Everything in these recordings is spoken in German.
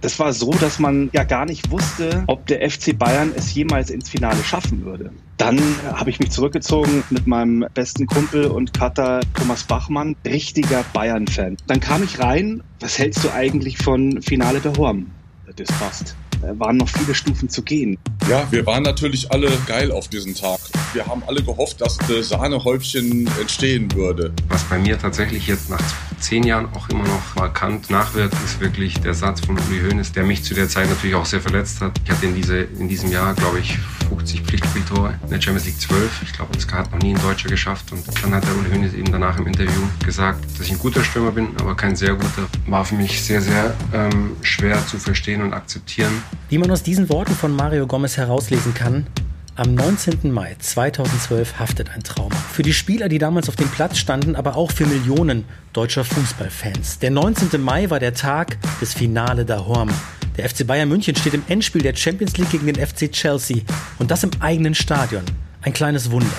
Das war so, dass man ja gar nicht wusste, ob der FC Bayern es jemals ins Finale schaffen würde. Dann habe ich mich zurückgezogen mit meinem besten Kumpel und Cutter Thomas Bachmann, richtiger Bayern-Fan. Dann kam ich rein, was hältst du eigentlich von Finale der Horm? Das passt. Da waren noch viele Stufen zu gehen. Ja, wir waren natürlich alle geil auf diesen Tag. Wir haben alle gehofft, dass das Sahnehäubchen entstehen würde. Was bei mir tatsächlich jetzt nach zehn Jahren auch immer noch markant nachwirkt, ist wirklich der Satz von Uli Hoeneß, der mich zu der Zeit natürlich auch sehr verletzt hat. Ich hatte in, diese, in diesem Jahr, glaube ich, 50 Pflichtspieltore, in der Champions League 12. Ich glaube, das hat noch nie ein Deutscher geschafft. Und dann hat der Uli Hoeneß eben danach im Interview gesagt, dass ich ein guter Stürmer bin, aber kein sehr guter. War für mich sehr, sehr ähm, schwer zu verstehen und akzeptieren. Wie man aus diesen Worten von Mario Gomez herauslesen kann, am 19. Mai 2012 haftet ein Trauma. Für die Spieler, die damals auf dem Platz standen, aber auch für Millionen deutscher Fußballfans. Der 19. Mai war der Tag des Finale da Horm. Der FC Bayern München steht im Endspiel der Champions League gegen den FC Chelsea und das im eigenen Stadion. Ein kleines Wunder.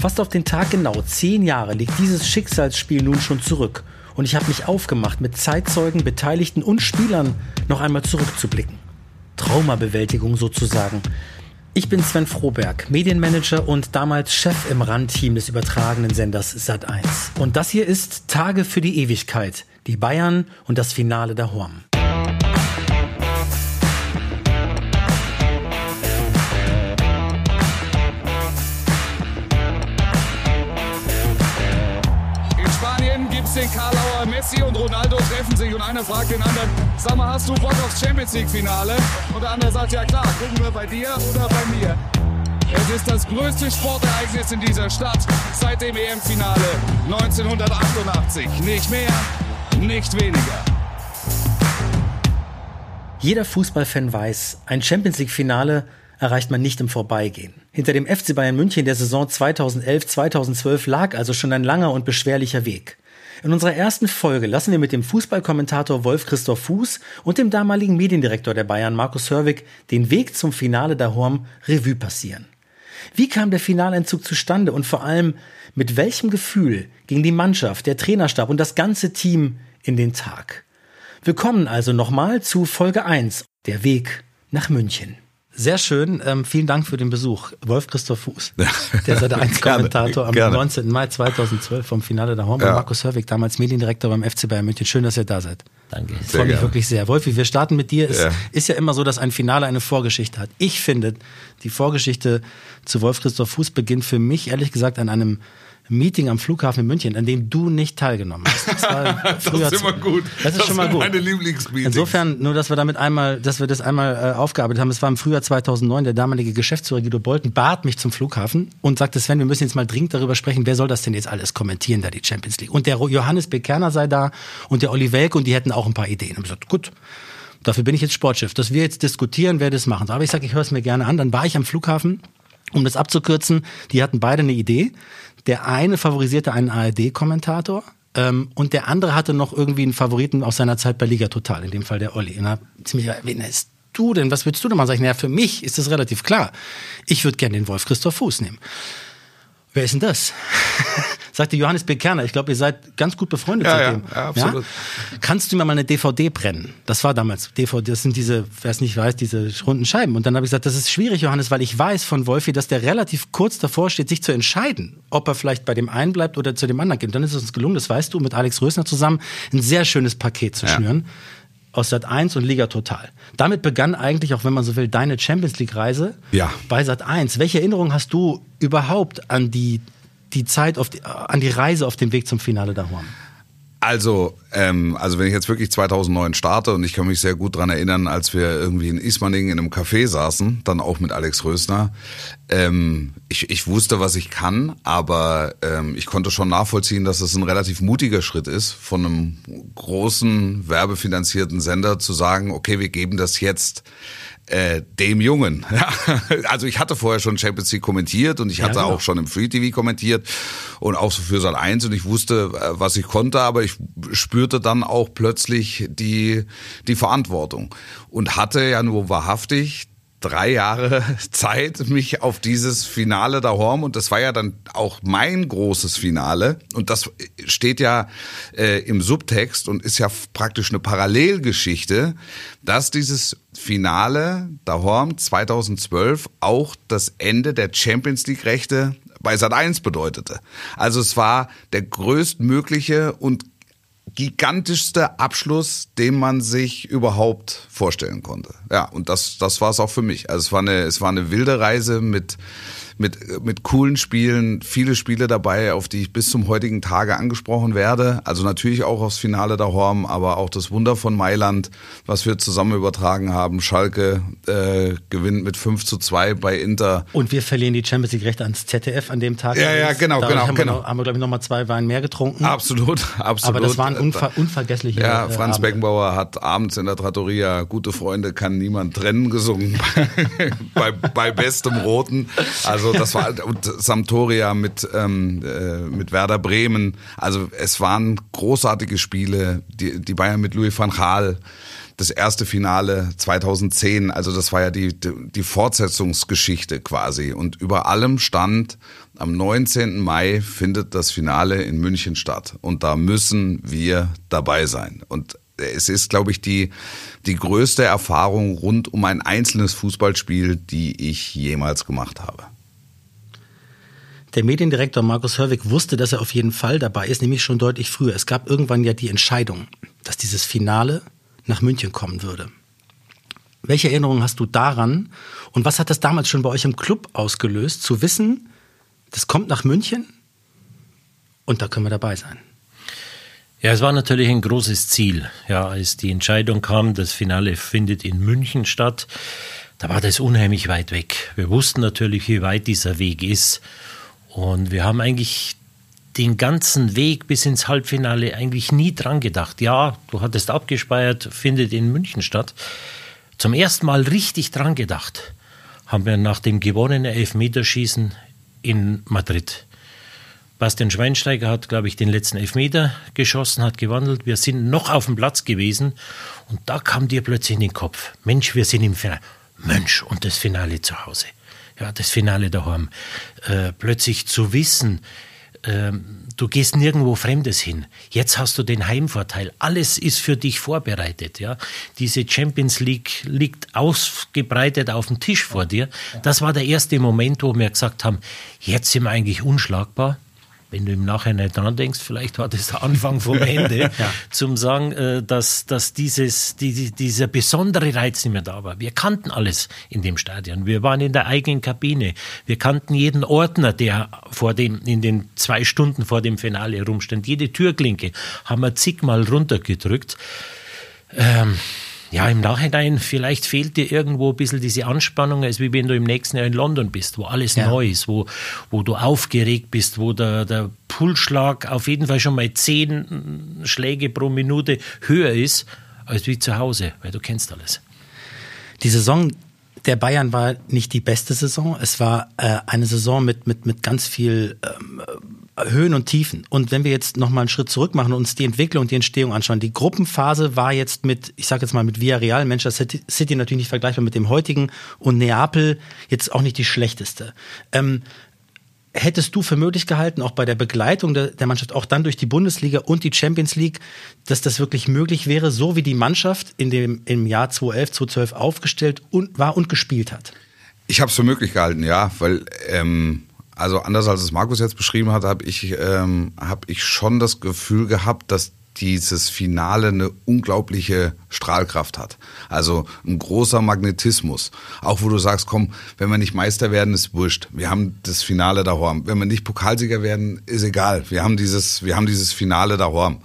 Fast auf den Tag genau zehn Jahre liegt dieses Schicksalsspiel nun schon zurück und ich habe mich aufgemacht, mit Zeitzeugen, Beteiligten und Spielern noch einmal zurückzublicken. Traumabewältigung sozusagen. Ich bin Sven Froberg, Medienmanager und damals Chef im RAN-Team des übertragenen Senders Sat1. Und das hier ist Tage für die Ewigkeit, die Bayern und das Finale der Horm. Messi und Ronaldo treffen sich und einer fragt den anderen, sag mal, hast du Bock aufs Champions League Finale? Und der andere sagt, ja klar, gucken wir bei dir oder bei mir. Es ist das größte Sportereignis in dieser Stadt seit dem EM-Finale 1988. Nicht mehr, nicht weniger. Jeder Fußballfan weiß, ein Champions League-Finale erreicht man nicht im Vorbeigehen. Hinter dem FC Bayern München der Saison 2011-2012 lag also schon ein langer und beschwerlicher Weg. In unserer ersten Folge lassen wir mit dem Fußballkommentator Wolf Christoph Fuß und dem damaligen Mediendirektor der Bayern Markus Hörwig den Weg zum Finale der Horm Revue passieren. Wie kam der Finaleinzug zustande und vor allem mit welchem Gefühl ging die Mannschaft, der Trainerstab und das ganze Team in den Tag? Willkommen also nochmal zu Folge 1, der Weg nach München. Sehr schön. Ähm, vielen Dank für den Besuch. Wolf Christoph Fuß, der Seite 1 Kommentator am gerne. 19. Mai 2012 vom Finale der Horn ja. Markus Hörwig, damals Mediendirektor beim FC Bayern München. Schön, dass ihr da seid. Danke. Ich freue mich wirklich sehr. Wolfi, wir starten mit dir. Es ja. ist ja immer so, dass ein Finale eine Vorgeschichte hat. Ich finde, die Vorgeschichte zu Wolf Christoph Fuß beginnt für mich ehrlich gesagt an einem Meeting am Flughafen in München, an dem du nicht teilgenommen hast. Das, war das ist immer gut. Das ist das schon mal gut. Meine Lieblingsmeetings. Insofern, nur dass wir damit einmal, dass wir das einmal äh, aufgearbeitet haben. Es war im Frühjahr 2009. Der damalige Geschäftsführer Guido Bolten bat mich zum Flughafen und sagte, Sven, wir müssen jetzt mal dringend darüber sprechen, wer soll das denn jetzt alles kommentieren, da die Champions League. Und der Johannes Bekerner sei da und der Olli Welk und die hätten auch ein paar Ideen. Und ich gesagt, gut. Dafür bin ich jetzt Sportchef, dass wir jetzt diskutieren, wer das machen soll. Aber ich sage, ich höre es mir gerne an. Dann war ich am Flughafen um das abzukürzen, die hatten beide eine Idee. Der eine favorisierte einen ARD-Kommentator ähm, und der andere hatte noch irgendwie einen Favoriten aus seiner Zeit bei Liga Total, in dem Fall der Olli. Hab ziemlich, wen ist du denn? Was würdest du denn mal sagen? Naja, für mich ist das relativ klar. Ich würde gerne den Wolf Christoph Fuß nehmen. Wer ist denn das? Sagte Johannes Bekerner. Ich glaube, ihr seid ganz gut befreundet ja, seitdem. Ja, ja, absolut. Ja? Kannst du mir mal eine DVD brennen? Das war damals DVD. Das sind diese, wer es nicht weiß, diese runden Scheiben. Und dann habe ich gesagt, das ist schwierig, Johannes, weil ich weiß von Wolfi, dass der relativ kurz davor steht, sich zu entscheiden, ob er vielleicht bei dem einen bleibt oder zu dem anderen geht. Und dann ist es uns gelungen, das weißt du, mit Alex Rösner zusammen ein sehr schönes Paket zu schnüren aus Sat 1 und Liga Total. Damit begann eigentlich, auch wenn man so will, deine Champions League Reise ja. bei Sat 1. Welche Erinnerungen hast du überhaupt an die, die Zeit, auf die, an die Reise auf dem Weg zum Finale da Horn? Also, ähm, also wenn ich jetzt wirklich 2009 starte und ich kann mich sehr gut dran erinnern, als wir irgendwie in Ismaning in einem Café saßen, dann auch mit Alex Rösner. Ähm, ich, ich wusste, was ich kann, aber ähm, ich konnte schon nachvollziehen, dass es ein relativ mutiger Schritt ist, von einem großen werbefinanzierten Sender zu sagen, okay, wir geben das jetzt äh, dem Jungen. Also ich hatte vorher schon Champions League kommentiert und ich hatte ja, genau. auch schon im Free TV kommentiert und auch so für Sat 1 und ich wusste, äh, was ich konnte, aber ich spürte dann auch plötzlich die, die Verantwortung und hatte ja nur wahrhaftig drei Jahre Zeit, mich auf dieses Finale da Horm und das war ja dann auch mein großes Finale und das steht ja äh, im Subtext und ist ja praktisch eine Parallelgeschichte, dass dieses Finale da Horm 2012 auch das Ende der Champions League Rechte bei Sat 1 bedeutete. Also es war der größtmögliche und gigantischste Abschluss, den man sich überhaupt vorstellen konnte. Ja, und das, das war es auch für mich. Also es war eine, es war eine wilde Reise mit mit, mit coolen Spielen, viele Spiele dabei, auf die ich bis zum heutigen Tage angesprochen werde. Also natürlich auch aufs Finale der Horm, aber auch das Wunder von Mailand, was wir zusammen übertragen haben. Schalke äh, gewinnt mit 5 zu 2 bei Inter. Und wir verlieren die Champions League Rechte ans ZDF an dem Tag. Ja, ja, genau, Dadurch genau. Haben genau. wir, noch, haben wir glaube ich, nochmal zwei Wein mehr getrunken. Absolut, absolut. Aber das waren unver unvergessliche Ja, äh, Franz Abende. Beckenbauer hat abends in der Trattoria Gute Freunde kann niemand trennen gesungen bei, bei bestem Roten. Also das war und Sampdoria mit ähm, äh, mit Werder Bremen. Also es waren großartige Spiele. Die, die Bayern mit Louis van Gaal. Das erste Finale 2010, also das war ja die, die Fortsetzungsgeschichte quasi. Und über allem stand, am 19. Mai findet das Finale in München statt. Und da müssen wir dabei sein. Und es ist, glaube ich, die, die größte Erfahrung rund um ein einzelnes Fußballspiel, die ich jemals gemacht habe. Der Mediendirektor Markus Hörwig wusste, dass er auf jeden Fall dabei ist, nämlich schon deutlich früher. Es gab irgendwann ja die Entscheidung, dass dieses Finale nach München kommen würde. Welche Erinnerungen hast du daran und was hat das damals schon bei euch im Club ausgelöst, zu wissen, das kommt nach München und da können wir dabei sein? Ja, es war natürlich ein großes Ziel. Ja, als die Entscheidung kam, das Finale findet in München statt, da war das unheimlich weit weg. Wir wussten natürlich, wie weit dieser Weg ist. Und wir haben eigentlich den ganzen Weg bis ins Halbfinale eigentlich nie dran gedacht. Ja, du hattest abgespeiert, findet in München statt. Zum ersten Mal richtig dran gedacht haben wir nach dem gewonnenen Elfmeterschießen in Madrid. Bastian Schweinsteiger hat, glaube ich, den letzten Elfmeter geschossen, hat gewandelt. Wir sind noch auf dem Platz gewesen und da kam dir plötzlich in den Kopf, Mensch, wir sind im Finale. Mensch, und das Finale zu Hause. Ja, das Finale daheim. Äh, plötzlich zu wissen, äh, du gehst nirgendwo Fremdes hin. Jetzt hast du den Heimvorteil. Alles ist für dich vorbereitet. Ja, diese Champions League liegt ausgebreitet auf dem Tisch vor dir. Das war der erste Moment, wo wir gesagt haben: Jetzt sind wir eigentlich unschlagbar wenn du im Nachhinein dran denkst, vielleicht war das der Anfang vom Ende, ja. zum sagen, äh, dass, dass dieses, die, dieser besondere Reiz nicht mehr da war. Wir kannten alles in dem Stadion. Wir waren in der eigenen Kabine. Wir kannten jeden Ordner, der vor dem, in den zwei Stunden vor dem Finale rumstand. Jede Türklinke haben wir zigmal runtergedrückt. Ähm, ja, im Nachhinein, vielleicht fehlt dir irgendwo ein bisschen diese Anspannung, als wie wenn du im nächsten Jahr in London bist, wo alles ja. neu ist, wo, wo du aufgeregt bist, wo der, der Pulsschlag auf jeden Fall schon mal zehn Schläge pro Minute höher ist, als wie zu Hause, weil du kennst alles. Die Saison der Bayern war nicht die beste Saison. Es war äh, eine Saison mit, mit, mit ganz viel ähm, Höhen und Tiefen. Und wenn wir jetzt nochmal einen Schritt zurück machen und uns die Entwicklung die Entstehung anschauen, die Gruppenphase war jetzt mit, ich sage jetzt mal mit Villarreal, Manchester City, City natürlich nicht vergleichbar mit dem heutigen und Neapel jetzt auch nicht die schlechteste. Ähm, hättest du für möglich gehalten, auch bei der Begleitung der, der, Mannschaft, auch dann durch die Bundesliga und die Champions League, dass das wirklich möglich wäre, so wie die Mannschaft in dem, im Jahr 2011, 2012 aufgestellt und, war und gespielt hat? Ich habe es für möglich gehalten, ja, weil ähm, also anders als es Markus jetzt beschrieben hat, habe ich, ähm, hab ich schon das Gefühl gehabt, dass dieses Finale eine unglaubliche Strahlkraft hat. Also ein großer Magnetismus. Auch wo du sagst, komm, wenn wir nicht Meister werden, ist wurscht. Wir haben das Finale daheim. Wenn wir nicht Pokalsieger werden, ist egal. Wir haben dieses, wir haben dieses Finale daheim.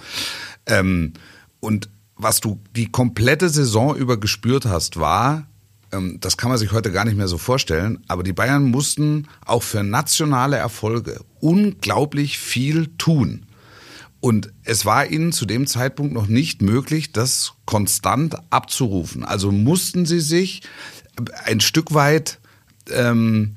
Ähm, und was du die komplette Saison über gespürt hast, war, das kann man sich heute gar nicht mehr so vorstellen, aber die Bayern mussten auch für nationale Erfolge unglaublich viel tun. Und es war ihnen zu dem Zeitpunkt noch nicht möglich, das konstant abzurufen. Also mussten sie sich ein Stück weit ähm,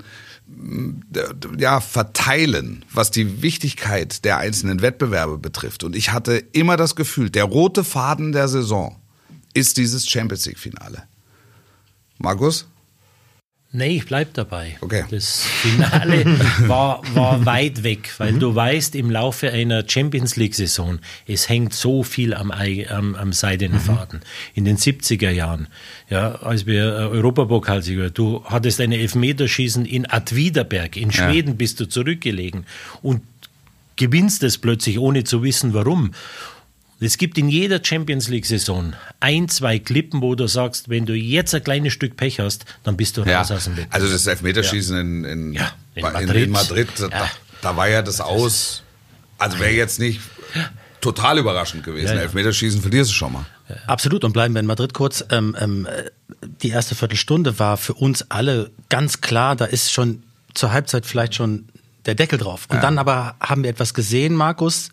ja, verteilen, was die Wichtigkeit der einzelnen Wettbewerbe betrifft. Und ich hatte immer das Gefühl, der rote Faden der Saison ist dieses Champions League-Finale. Markus? Nee, ich bleib dabei. Okay. Das Finale war, war weit weg, weil mhm. du weißt, im Laufe einer Champions League-Saison, es hängt so viel am, am, am seidenen mhm. Faden. In den 70er Jahren, ja, als wir äh, Europapokalsieger, du hattest eine Elfmeterschießen in Adwiderberg, in Schweden ja. bist du zurückgelegen und gewinnst es plötzlich, ohne zu wissen warum. Es gibt in jeder Champions League-Saison ein, zwei Klippen, wo du sagst, wenn du jetzt ein kleines Stück Pech hast, dann bist du raus aus dem Wettbewerb. Also das Elfmeterschießen ja. in, in, ja, in, Madrid, in Madrid da, da, war ja das aus, also wäre jetzt nicht total überraschend gewesen. Elfmeterschießen verlierst du schon mal. Absolut. Und bleiben wir in Madrid kurz. Ähm, ähm, die erste Viertelstunde war für uns alle ganz klar, da ist schon zur Halbzeit vielleicht schon der Deckel drauf. Und dann aber haben wir etwas gesehen, Markus,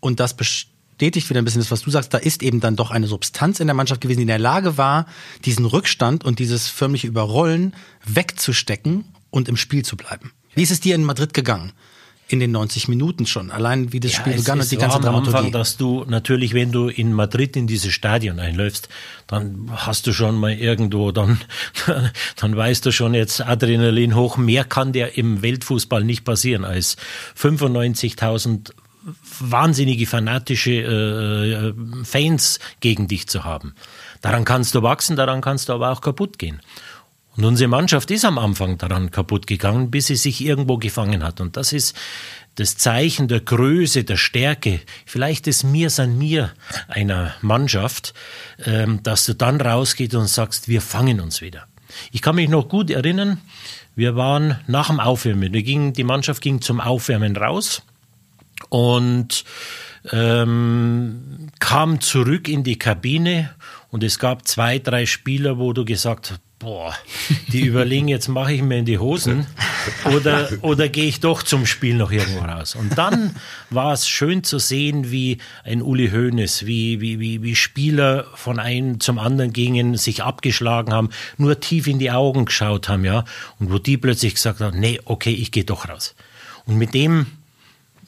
und das bestätigt wieder ein bisschen das, was du sagst. Da ist eben dann doch eine Substanz in der Mannschaft gewesen, die in der Lage war, diesen Rückstand und dieses förmliche Überrollen wegzustecken und im Spiel zu bleiben. Wie ist es dir in Madrid gegangen? in den 90 Minuten schon. Allein wie das ja, Spiel begann und die ganze am Dramaturgie. Anfang, dass du natürlich, wenn du in Madrid in dieses Stadion einläufst, dann hast du schon mal irgendwo, dann, dann weißt du schon jetzt Adrenalin hoch. Mehr kann dir im Weltfußball nicht passieren als 95.000 wahnsinnige fanatische äh, äh, Fans gegen dich zu haben. Daran kannst du wachsen, daran kannst du aber auch kaputt gehen. Und unsere Mannschaft ist am Anfang daran kaputt gegangen, bis sie sich irgendwo gefangen hat. Und das ist das Zeichen der Größe, der Stärke, vielleicht des Mir san mir einer Mannschaft, ähm, dass du dann rausgehst und sagst, wir fangen uns wieder. Ich kann mich noch gut erinnern, wir waren nach dem Aufwärmen, wir gingen, die Mannschaft ging zum Aufwärmen raus und ähm, kam zurück in die Kabine und es gab zwei, drei Spieler, wo du gesagt hast, boah, die überlegen, jetzt mache ich mir in die Hosen oder, oder gehe ich doch zum Spiel noch irgendwo raus. Und dann war es schön zu sehen, wie ein Uli Hoeneß, wie, wie, wie, wie Spieler von einem zum anderen gingen, sich abgeschlagen haben, nur tief in die Augen geschaut haben, ja, und wo die plötzlich gesagt haben, nee, okay, ich gehe doch raus. Und mit dem,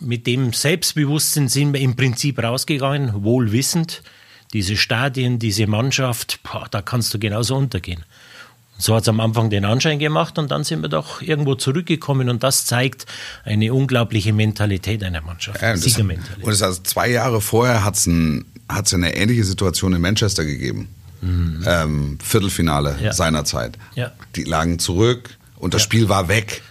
mit dem Selbstbewusstsein sind wir im Prinzip rausgegangen, wohlwissend, diese Stadien, diese Mannschaft, boah, da kannst du genauso untergehen. So hat es am Anfang den Anschein gemacht und dann sind wir doch irgendwo zurückgekommen und das zeigt eine unglaubliche Mentalität einer Mannschaft. Ja, das, und das also zwei Jahre vorher hat es ein, eine ähnliche Situation in Manchester gegeben. Mhm. Ähm, Viertelfinale ja. seinerzeit. Ja. Die lagen zurück und das ja. Spiel war weg.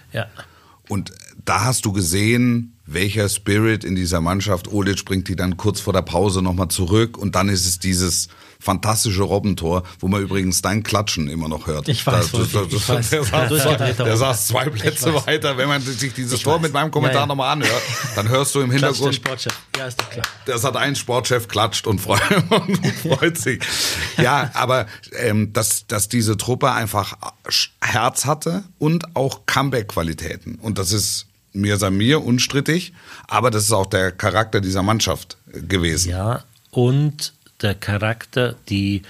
Und da hast du gesehen, welcher Spirit in dieser Mannschaft. Olic bringt die dann kurz vor der Pause nochmal zurück und dann ist es dieses fantastische Robbentor, wo man übrigens dein Klatschen immer noch hört. Ich weiß, da, da, ich weiß. Der, saß, der saß zwei Plätze weiter. Wenn man sich dieses ich Tor weiß. mit meinem Kommentar ja, ja. nochmal anhört, dann hörst du im Hintergrund. Sportchef. Ja, ist doch klar. Das hat ein Sportchef klatscht und freut, und freut sich. Ja, aber ähm, dass, dass diese Truppe einfach Herz hatte und auch Comeback-Qualitäten. Und das ist mir Samir unstrittig, aber das ist auch der Charakter dieser Mannschaft gewesen. Ja, und der Charakter, die,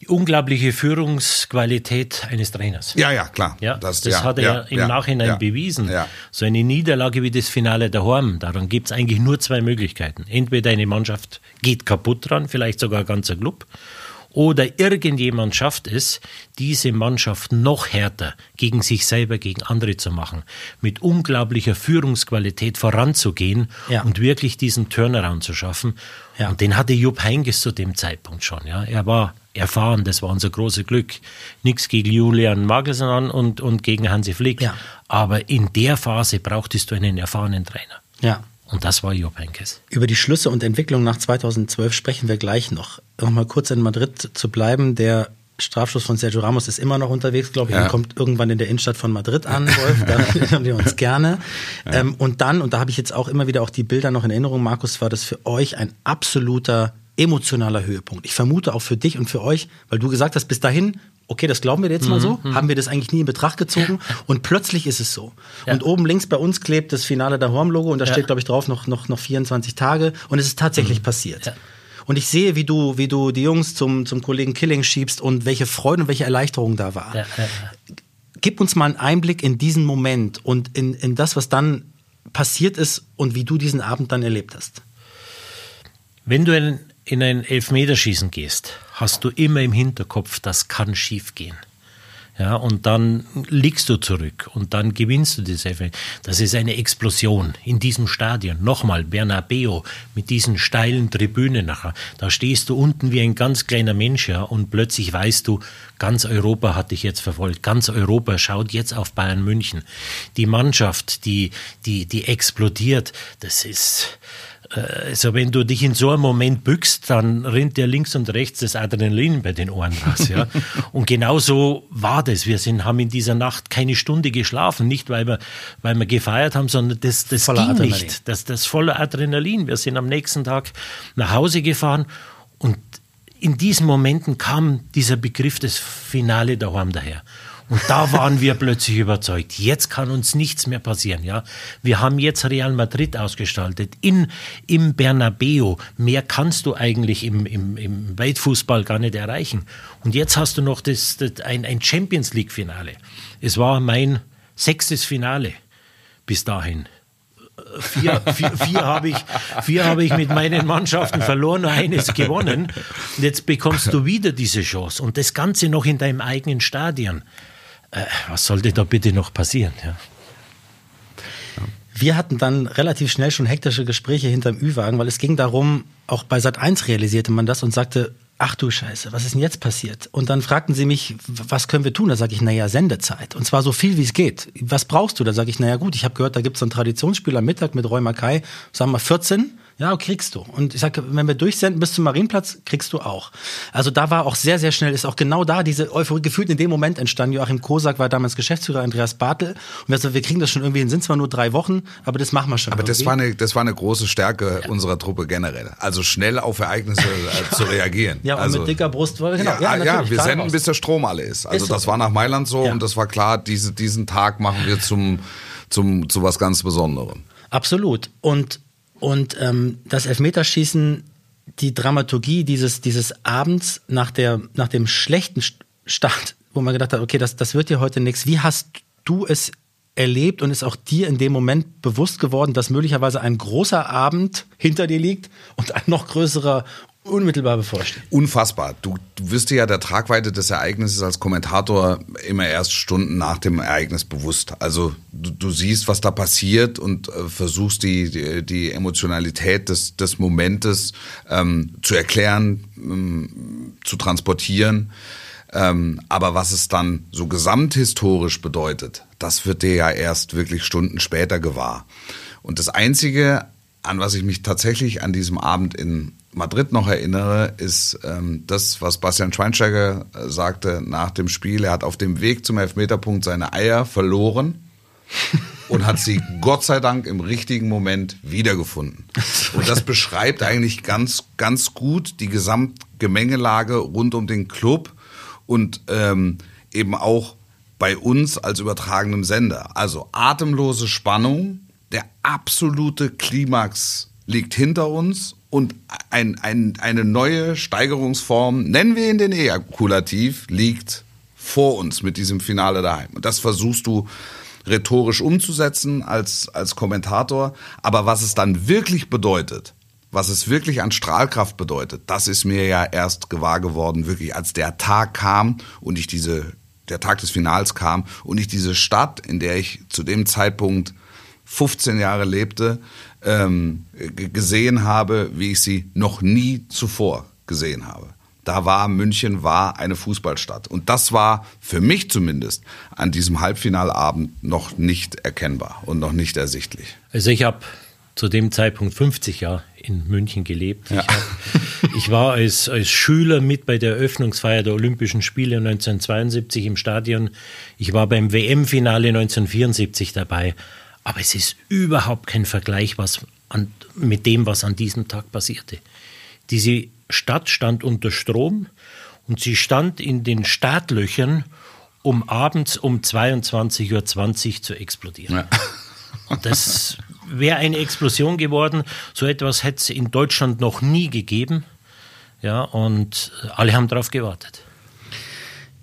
die unglaubliche Führungsqualität eines Trainers. Ja, ja, klar. Ja, das, das ja, hat er ja, im ja, Nachhinein bewiesen. So eine Niederlage wie das Finale der Horm, daran gibt es eigentlich nur zwei Möglichkeiten. Entweder eine Mannschaft geht kaputt dran, vielleicht sogar ein ganzer Club, oder irgendjemand schafft es, diese Mannschaft noch härter gegen sich selber, gegen andere zu machen, mit unglaublicher Führungsqualität voranzugehen ja. und wirklich diesen Turnaround zu schaffen. Ja. Und den hatte Jupp Heynckes zu dem Zeitpunkt schon. Ja. Er war erfahren, das war unser großes Glück. Nichts gegen Julian Magelsmann und, und gegen Hansi Flick. Ja. Aber in der Phase brauchtest du einen erfahrenen Trainer. Ja. Und das war Jupp Heynckes. Über die Schlüsse und Entwicklung nach 2012 sprechen wir gleich noch. Noch mal kurz in Madrid zu bleiben. Der Strafschuss von Sergio Ramos ist immer noch unterwegs, glaube ich. Ja. Er kommt irgendwann in der Innenstadt von Madrid an, Wolf. Da haben wir uns gerne. Ja. Ähm, und dann, und da habe ich jetzt auch immer wieder auch die Bilder noch in Erinnerung, Markus, war das für euch ein absoluter emotionaler Höhepunkt. Ich vermute auch für dich und für euch, weil du gesagt hast, bis dahin okay, das glauben wir jetzt mal so, mhm, mhm. haben wir das eigentlich nie in Betracht gezogen und plötzlich ist es so. Ja. Und oben links bei uns klebt das Finale der Horm-Logo und da ja. steht, glaube ich, drauf noch, noch, noch 24 Tage und es ist tatsächlich mhm. passiert. Ja. Und ich sehe, wie du, wie du die Jungs zum, zum Kollegen Killing schiebst und welche Freude und welche Erleichterung da war. Gib uns mal einen Einblick in diesen Moment und in, in das, was dann passiert ist und wie du diesen Abend dann erlebt hast. Wenn du in, in ein Elfmeterschießen gehst, hast du immer im Hinterkopf, das kann schiefgehen. Ja, und dann liegst du zurück und dann gewinnst du das FA. Das ist eine Explosion in diesem Stadion. Nochmal, Bernabeo mit diesen steilen Tribünen nachher. Da stehst du unten wie ein ganz kleiner Mensch, ja, und plötzlich weißt du, ganz Europa hat dich jetzt verfolgt. Ganz Europa schaut jetzt auf Bayern München. Die Mannschaft, die, die, die explodiert. Das ist, also wenn du dich in so einem Moment bückst, dann rinnt dir links und rechts das Adrenalin bei den Ohren raus. Ja? und genau so war das. Wir sind, haben in dieser Nacht keine Stunde geschlafen, nicht weil wir, weil wir gefeiert haben, sondern das, das ging Adrenalin. nicht. Das, das voller Adrenalin. Wir sind am nächsten Tag nach Hause gefahren und in diesen Momenten kam dieser Begriff des Finale daheim daher. Und da waren wir plötzlich überzeugt. Jetzt kann uns nichts mehr passieren, ja. Wir haben jetzt Real Madrid ausgestaltet in, im Bernabeo. Mehr kannst du eigentlich im, im, im Weltfußball gar nicht erreichen. Und jetzt hast du noch das, das ein, ein Champions League Finale. Es war mein sechstes Finale bis dahin. Vier, vier, vier habe ich, vier ich mit meinen Mannschaften verloren, eines gewonnen. Und jetzt bekommst du wieder diese Chance. Und das Ganze noch in deinem eigenen Stadion äh, was sollte da bitte noch passieren? Ja. Wir hatten dann relativ schnell schon hektische Gespräche hinterm Ü-Wagen, weil es ging darum, auch bei Sat 1 realisierte man das und sagte, ach du Scheiße, was ist denn jetzt passiert? Und dann fragten sie mich, was können wir tun? Da sage ich, naja, Sendezeit. Und zwar so viel, wie es geht. Was brauchst du? Da sage ich, naja gut, ich habe gehört, da gibt es ein Traditionsspiel am Mittag mit Roy Mackay, sagen wir 14 ja, kriegst du. Und ich sage, wenn wir durchsenden bis zum Marienplatz, kriegst du auch. Also da war auch sehr, sehr schnell, ist auch genau da diese Euphorie gefühlt in dem Moment entstanden. Joachim Kosak war damals Geschäftsführer, Andreas Bartel. Und wir sagen, wir kriegen das schon irgendwie hin. Sind zwar nur drei Wochen, aber das machen wir schon. Aber irgendwie. das war eine, das war eine große Stärke ja. unserer Truppe generell. Also schnell auf Ereignisse äh, zu reagieren. Ja, und also, mit dicker Brust. Genau. Ja, ja, ja wir senden, raus. bis der Strom alle ist. Also ist das so. war nach Mailand so und das war klar, diese, diesen Tag machen wir zum, zum, zu was ganz Besonderem. Absolut. Und und ähm, das Elfmeterschießen, die Dramaturgie dieses, dieses Abends nach, der, nach dem schlechten Start, wo man gedacht hat, okay, das, das wird dir heute nichts. Wie hast du es erlebt und ist auch dir in dem Moment bewusst geworden, dass möglicherweise ein großer Abend hinter dir liegt und ein noch größerer unmittelbar bevorsteht. Unfassbar. Du, du wirst dir ja der Tragweite des Ereignisses als Kommentator immer erst Stunden nach dem Ereignis bewusst. Also du, du siehst, was da passiert und äh, versuchst die, die, die, Emotionalität des, des Momentes ähm, zu erklären, ähm, zu transportieren. Ähm, aber was es dann so gesamthistorisch bedeutet, das wird dir ja erst wirklich Stunden später gewahr. Und das Einzige, an was ich mich tatsächlich an diesem Abend in Madrid noch erinnere, ist ähm, das, was Bastian Schweinsteiger äh, sagte nach dem Spiel. Er hat auf dem Weg zum Elfmeterpunkt seine Eier verloren und hat sie Gott sei Dank im richtigen Moment wiedergefunden. Und das beschreibt eigentlich ganz, ganz gut die Gesamtgemengelage rund um den Club und ähm, eben auch bei uns als übertragenem Sender. Also atemlose Spannung, der absolute Klimax liegt hinter uns und ein, ein, eine neue Steigerungsform, nennen wir ihn den Ejakulativ, liegt vor uns mit diesem Finale daheim. Und das versuchst du rhetorisch umzusetzen als, als Kommentator. Aber was es dann wirklich bedeutet, was es wirklich an Strahlkraft bedeutet, das ist mir ja erst gewahr geworden, wirklich als der Tag kam und ich diese, der Tag des Finals kam und ich diese Stadt, in der ich zu dem Zeitpunkt 15 Jahre lebte, ähm, gesehen habe, wie ich sie noch nie zuvor gesehen habe. Da war München war eine Fußballstadt und das war für mich zumindest an diesem Halbfinalabend noch nicht erkennbar und noch nicht ersichtlich. Also ich habe zu dem Zeitpunkt 50 Jahre in München gelebt. Ja. Ich, hab, ich, war als, als Schüler mit bei der Eröffnungsfeier der Olympischen Spiele 1972 im Stadion. Ich war beim WM-Finale 1974 dabei. Aber es ist überhaupt kein Vergleich was an, mit dem, was an diesem Tag passierte. Diese Stadt stand unter Strom und sie stand in den Startlöchern, um abends um 22.20 Uhr zu explodieren. Ja. Das wäre eine Explosion geworden. So etwas hätte es in Deutschland noch nie gegeben. Ja, und alle haben darauf gewartet.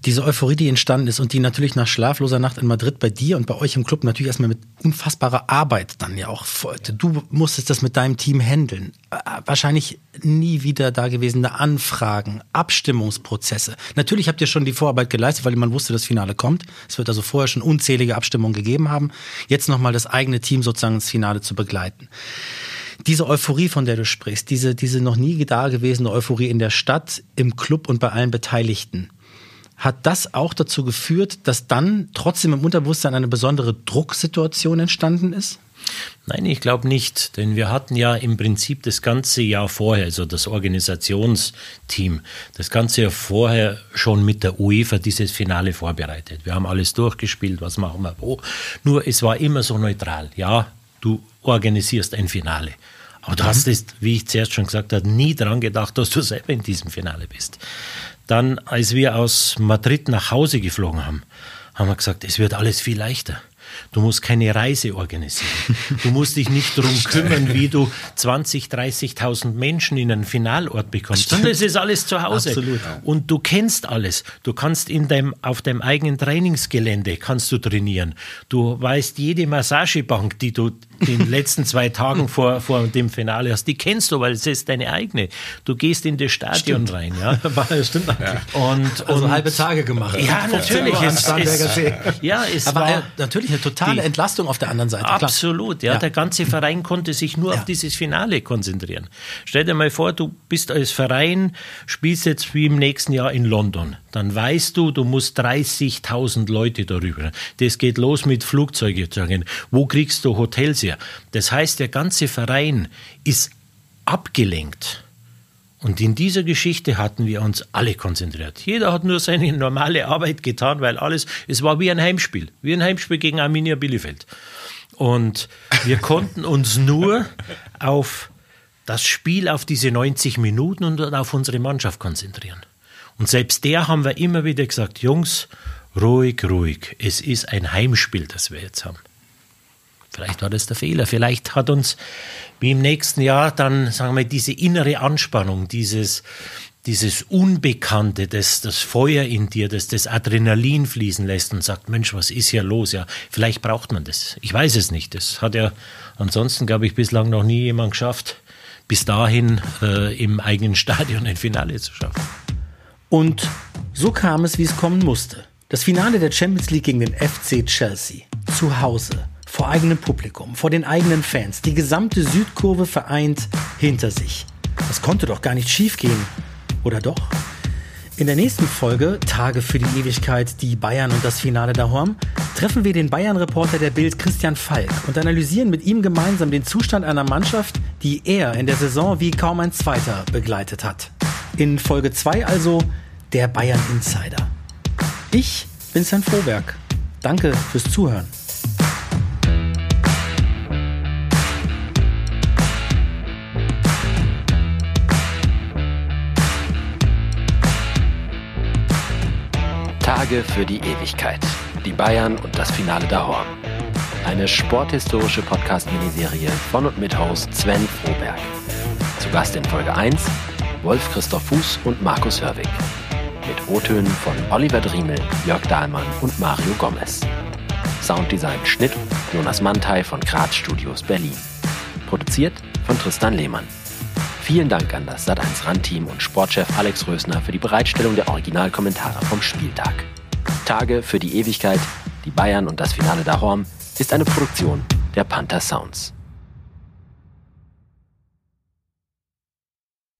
Diese Euphorie, die entstanden ist und die natürlich nach schlafloser Nacht in Madrid bei dir und bei euch im Club natürlich erstmal mit unfassbarer Arbeit dann ja auch folgte. Du musstest das mit deinem Team handeln. Äh, wahrscheinlich nie wieder dagewesene Anfragen, Abstimmungsprozesse. Natürlich habt ihr schon die Vorarbeit geleistet, weil man wusste, das Finale kommt. Es wird also vorher schon unzählige Abstimmungen gegeben haben. Jetzt nochmal das eigene Team sozusagen ins Finale zu begleiten diese Euphorie, von der du sprichst, diese, diese noch nie dagewesene Euphorie in der Stadt, im Club und bei allen Beteiligten, hat das auch dazu geführt, dass dann trotzdem im Unterbewusstsein eine besondere Drucksituation entstanden ist? Nein, ich glaube nicht, denn wir hatten ja im Prinzip das ganze Jahr vorher, also das Organisationsteam, das ganze Jahr vorher schon mit der UEFA dieses Finale vorbereitet. Wir haben alles durchgespielt, was machen wir wo. Nur es war immer so neutral. Ja, du organisierst ein Finale. Aber du hast es, wie ich zuerst schon gesagt habe, nie daran gedacht, dass du selber in diesem Finale bist. Dann, als wir aus Madrid nach Hause geflogen haben, haben wir gesagt, es wird alles viel leichter. Du musst keine Reise organisieren. Du musst dich nicht darum kümmern, wie du 20, 30.000 Menschen in einen Finalort bekommst, sondern es ist alles zu Hause. Absolut. Und du kennst alles. Du kannst in deinem, auf deinem eigenen Trainingsgelände kannst du trainieren. Du weißt jede Massagebank, die du den letzten zwei Tagen vor, vor dem Finale hast, die kennst du, weil es ist deine eigene. Du gehst in das Stadion stimmt. rein. Ja? stimmt ja. Und, also halbe Tage gemacht. Ja, natürlich. Es, es, ja, es Aber war natürlich eine totale die, Entlastung auf der anderen Seite. Absolut. Ja, ja. Der ganze Verein konnte sich nur ja. auf dieses Finale konzentrieren. Stell dir mal vor, du bist als Verein, spielst jetzt wie im nächsten Jahr in London. Dann weißt du, du musst 30.000 Leute darüber. Das geht los mit Flugzeugen. Wo kriegst du Hotels her? Das heißt, der ganze Verein ist abgelenkt. Und in dieser Geschichte hatten wir uns alle konzentriert. Jeder hat nur seine normale Arbeit getan, weil alles, es war wie ein Heimspiel, wie ein Heimspiel gegen Arminia Bielefeld. Und wir konnten uns nur auf das Spiel, auf diese 90 Minuten und auf unsere Mannschaft konzentrieren. Und selbst der haben wir immer wieder gesagt, Jungs, ruhig, ruhig. Es ist ein Heimspiel, das wir jetzt haben. Vielleicht war das der Fehler. Vielleicht hat uns wie im nächsten Jahr dann, sagen wir, diese innere Anspannung, dieses, dieses Unbekannte, das, das Feuer in dir, das das Adrenalin fließen lässt und sagt, Mensch, was ist hier los? Ja, vielleicht braucht man das. Ich weiß es nicht. Das hat ja ansonsten, glaube ich, bislang noch nie jemand geschafft, bis dahin äh, im eigenen Stadion ein Finale zu schaffen. Und so kam es, wie es kommen musste. Das Finale der Champions League gegen den FC Chelsea. Zu Hause vor eigenem Publikum, vor den eigenen Fans, die gesamte Südkurve vereint hinter sich. Das konnte doch gar nicht schiefgehen. Oder doch? In der nächsten Folge, Tage für die Ewigkeit, die Bayern und das Finale Horm, treffen wir den Bayern-Reporter der Bild Christian Falk und analysieren mit ihm gemeinsam den Zustand einer Mannschaft, die er in der Saison wie kaum ein Zweiter begleitet hat. In Folge 2 also der Bayern Insider. Ich bin Sven Froberg. Danke fürs Zuhören. Tage für die Ewigkeit. Die Bayern und das Finale der Horn. Eine sporthistorische Podcast-Miniserie von und mit Host Sven Froberg. Zu Gast in Folge 1 Wolf Christoph Fuß und Markus Hörwig. Mit O-Tönen von Oliver Driemel, Jörg Dahlmann und Mario Gomez. Sounddesign Schnitt Jonas Mantei von Graz Studios Berlin. Produziert von Tristan Lehmann. Vielen Dank an das Sat1 RAN-Team und Sportchef Alex Rösner für die Bereitstellung der Originalkommentare vom Spieltag. Tage für die Ewigkeit, die Bayern und das Finale der Horm ist eine Produktion der Panther Sounds.